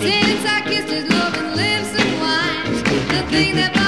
Since I kissed his loving lips and wine, the thing that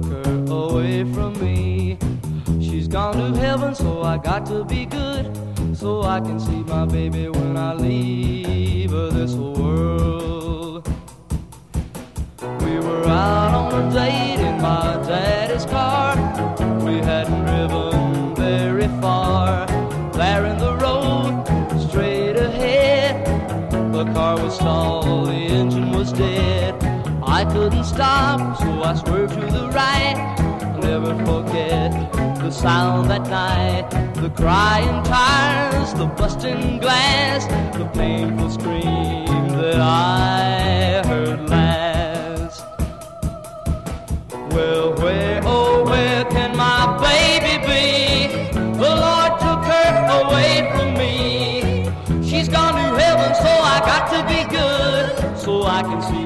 took her away from me. She's gone to heaven, so I got to be good. So I can see my baby when I leave this world. We were out on a date in my daddy's car. We hadn't driven very far. There in the road, straight ahead. The car was stalled, the engine was dead. I couldn't stop, so I swerved to the right. I'll never forget the sound that night, the crying tires, the busting glass, the painful scream that I heard last. Well, where, oh, where can my baby be? The Lord took her away from me. She's gone to heaven, so I got to be good, so I can see.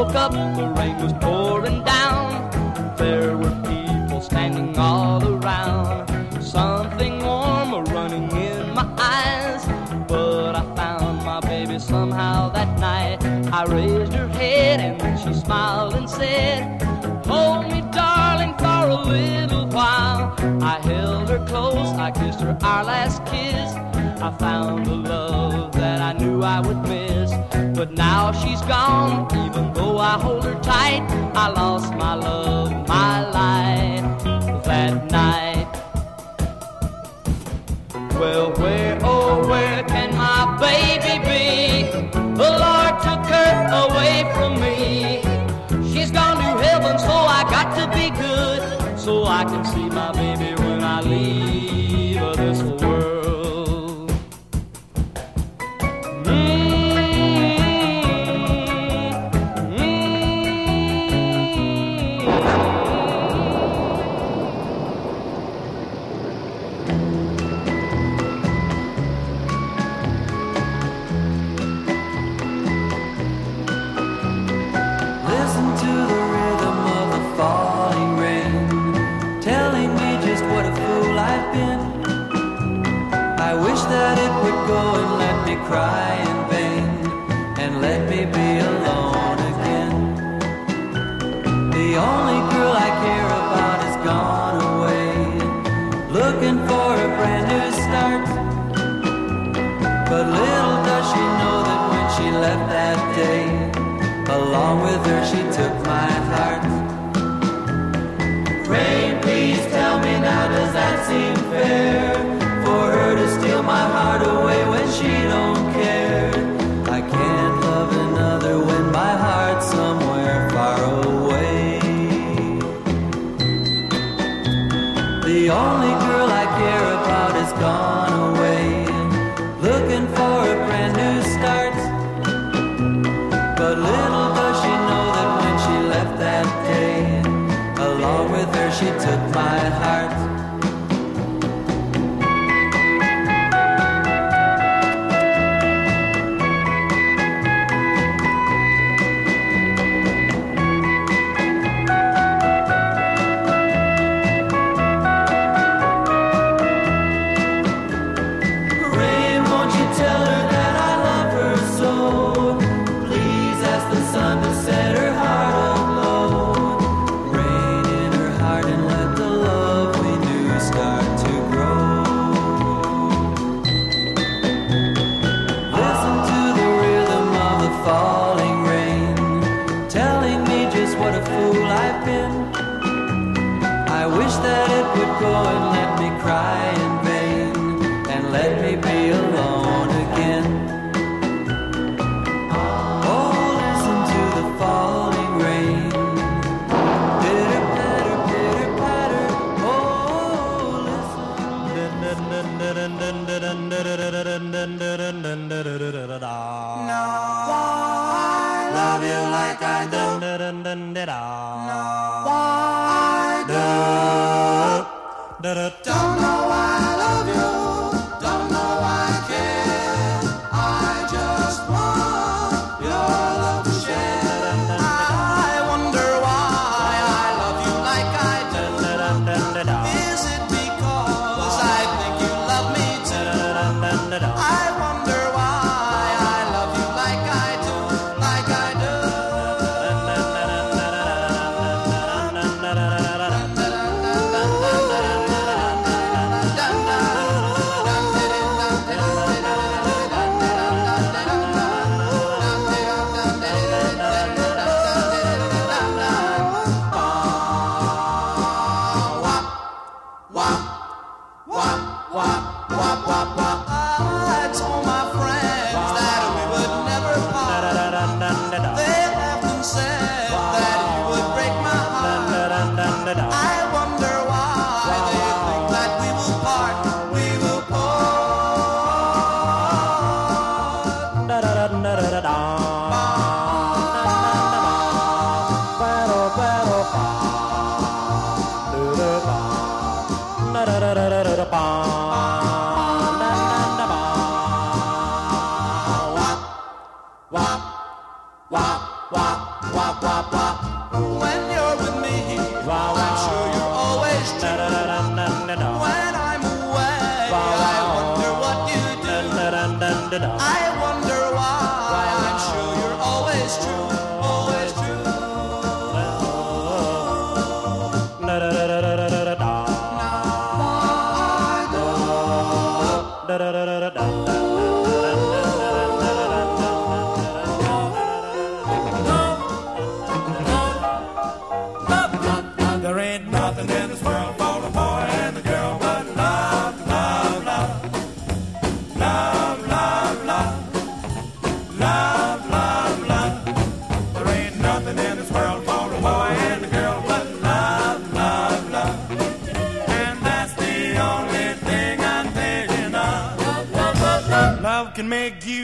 Woke up, the rain was pouring down. There were people standing all around. Something warm running in my eyes. But I found my baby somehow that night. I raised her head and then she smiled and said, Hold me, darling, for a little while. I held her close, I kissed her our last kiss. I found the love that I knew I would miss. But now she's gone, even though I hold her tight. I lost my love, my life that night. Well, where, oh, where can my baby be? The Lord took her away from me. She's gone to heaven, so I got to be good, so I can see my baby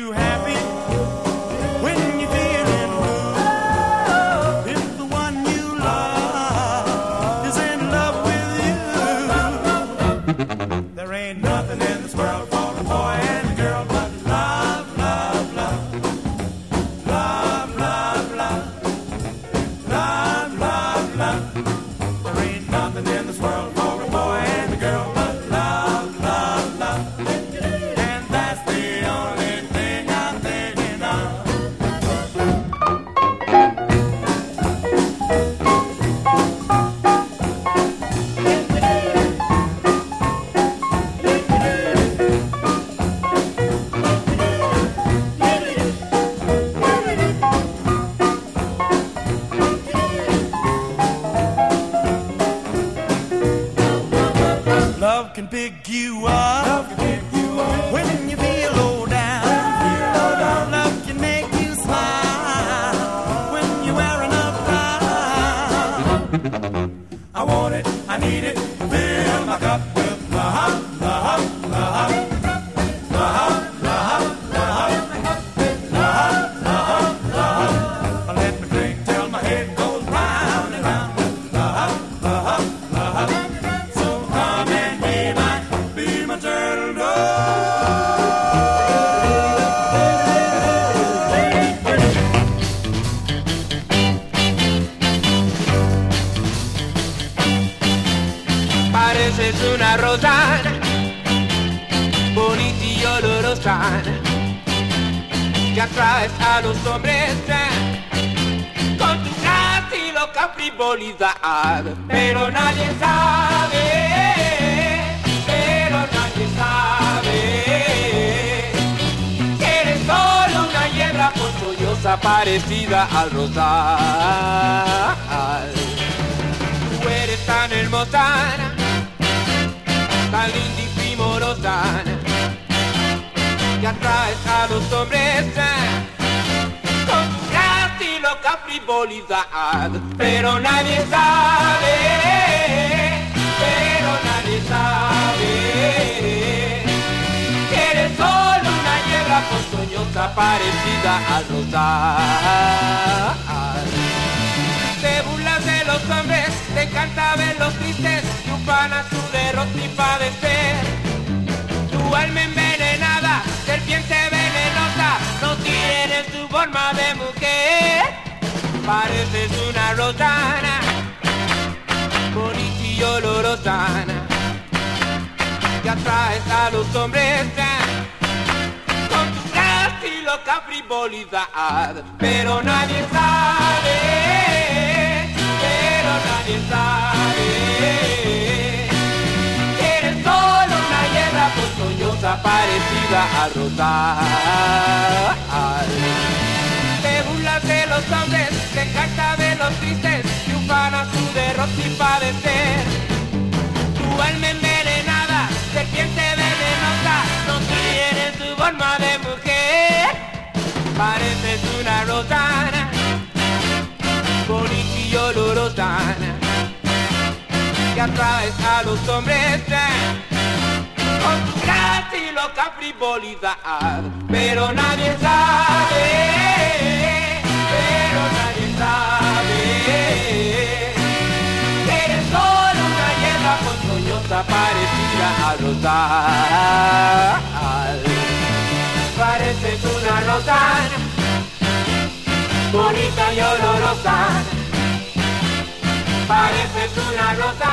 you happy? When you're que atraes a los hombres con tu gracia y loca frivolidad. Pero nadie sabe, pero nadie sabe que eres solo una hiedra ponzoñosa parecida al rosal. Tú eres tan hermosa, tan linda y primorosa, que atraes a los hombres con tu gracia y loca frivolidad. Pero nadie sabe, pero nadie sabe que eres solo una hiedra ponzoñosa parecida al rosal. Te burlas de los hombres, te encanta ver los tristes, y ufana su derrota y padecer. Tu alma envenenada, serpiente venenosa, no tienes tu forma de mujer. Pareces una rosana, bonita y olorosana, que atraes a los hombres con tu gracia y. Pero nadie sabe, pero nadie sabe ponzoñosa parecida al rosal. Te burlas de los hombres, te encanta de los tristes, y ufana su derrota y padecer. Tu alma envenenada, serpiente venenosa, no tienes tu forma de mujer. Pareces una rosana, bonita y olorosana, que atraes a los hombres con y loca frivolidad. Pero nadie sabe, pero nadie sabe eres solo una hiedra ponzoñosa parecida a rosal. Pareces una rosa, bonita y olorosa. Pareces una rosa,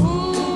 Ooh.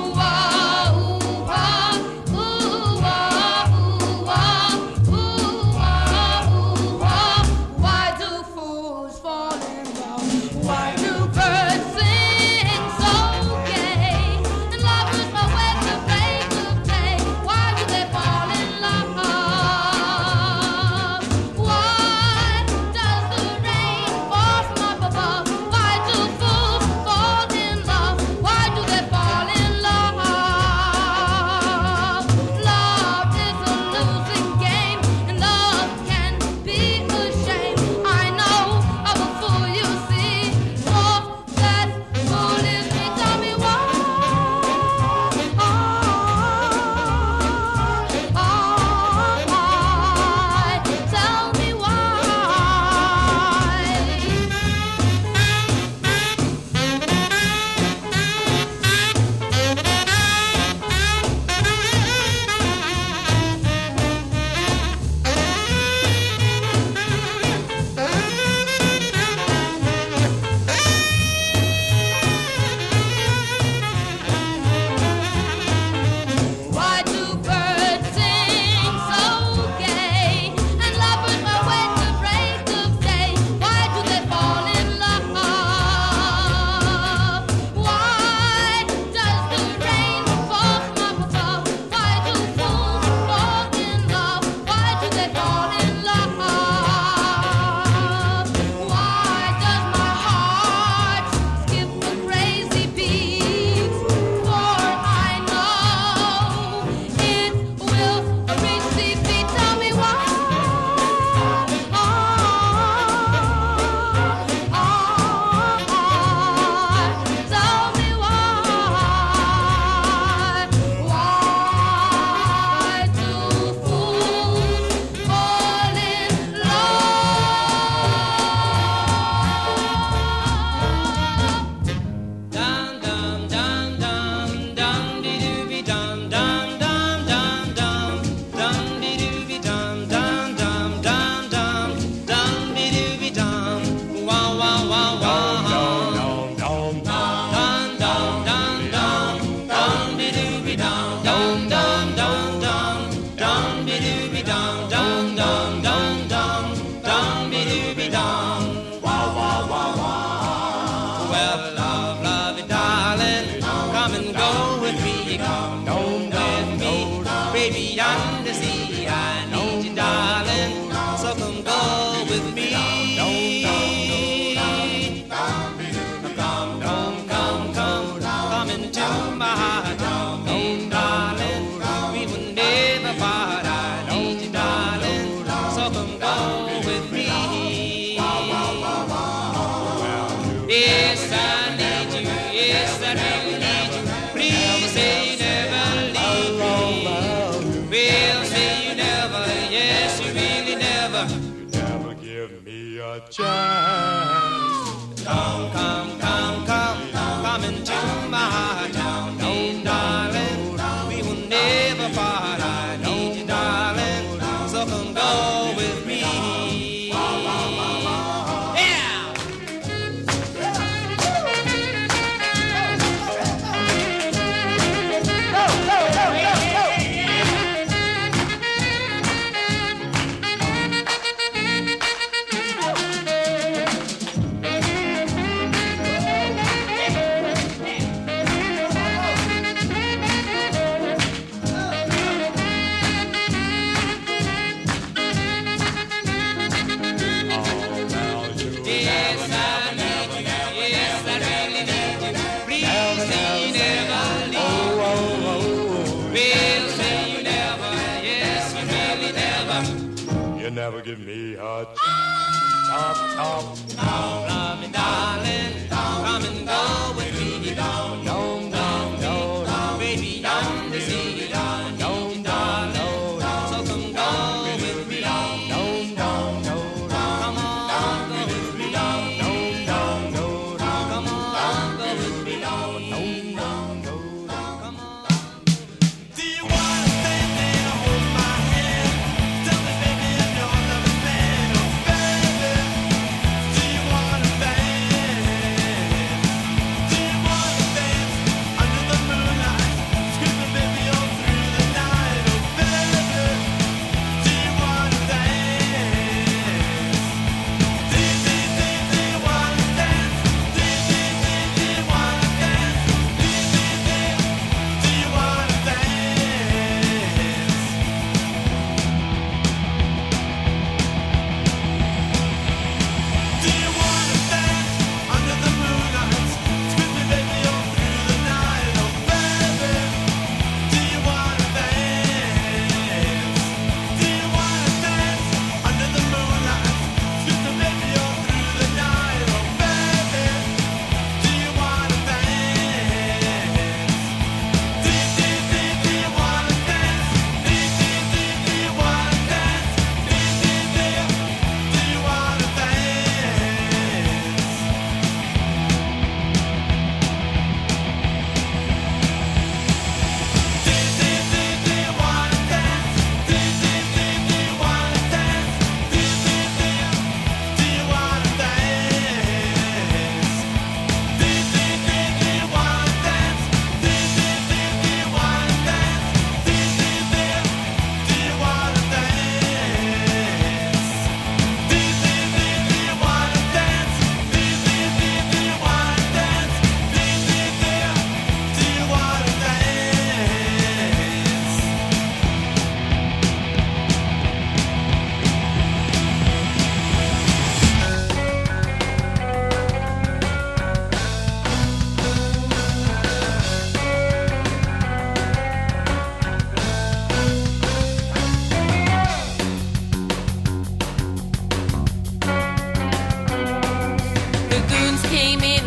came in.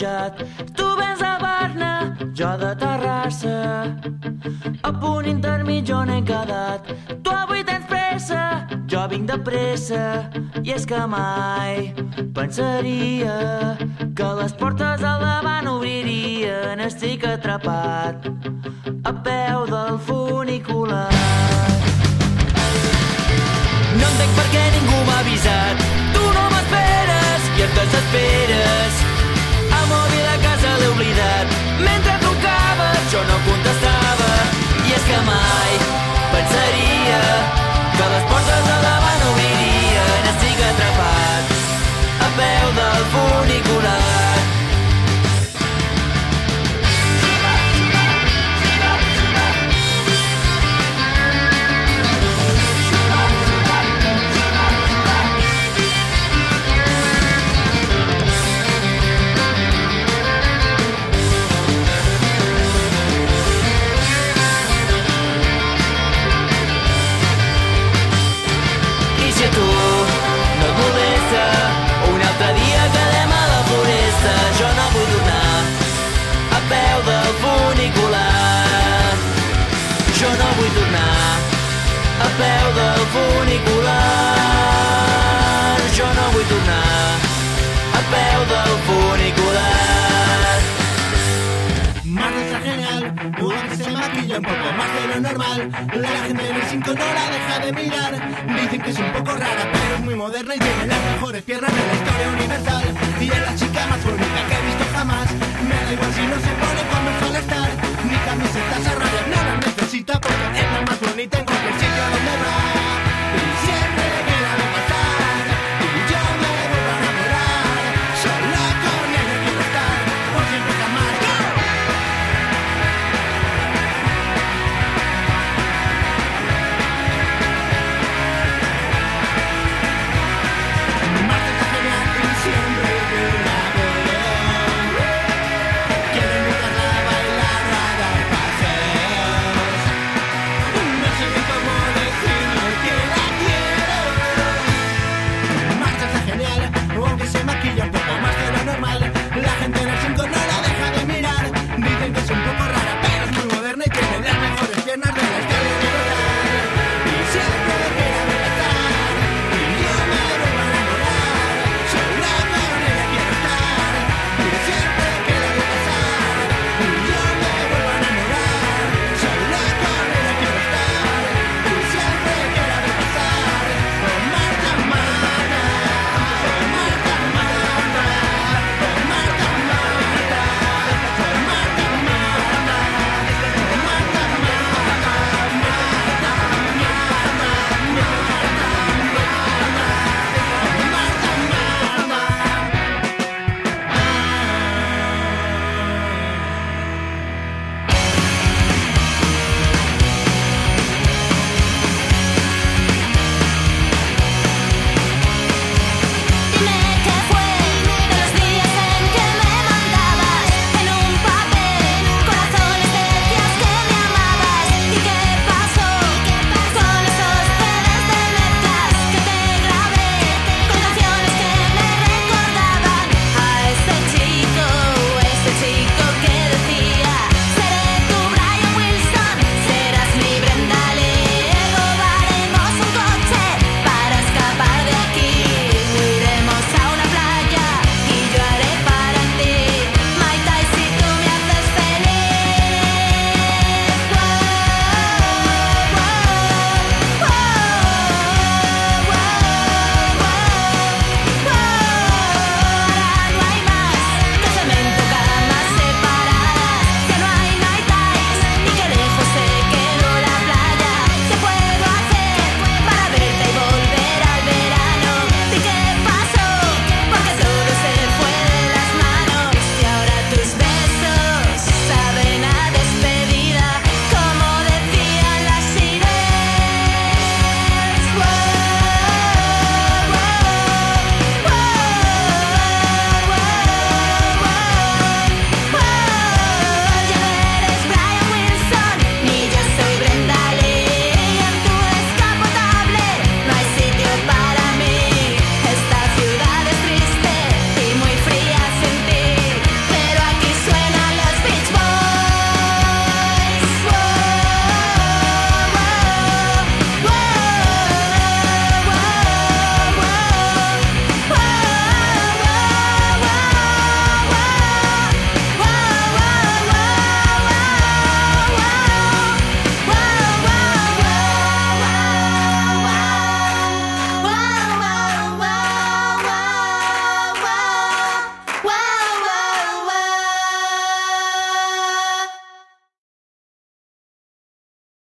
pujat. Tu vens de Barna, jo de Terrassa. A punt intermig on he quedat. Tu avui tens pressa, jo vinc de pressa. I és que mai pensaria que les portes al davant obririen. Estic atrapat. ya un poco más de lo normal. La gente en el 5 no la deja de mirar. Dicen que es un poco rara, pero es muy moderna y tiene las mejores piernas de la historia universal. Y es la chica más bonita que he visto jamás. Me da igual si no se pone cuando suele estar. Ni camisetas a rayas, no la necesita porque es la más bonita en cualquier sitio donde va.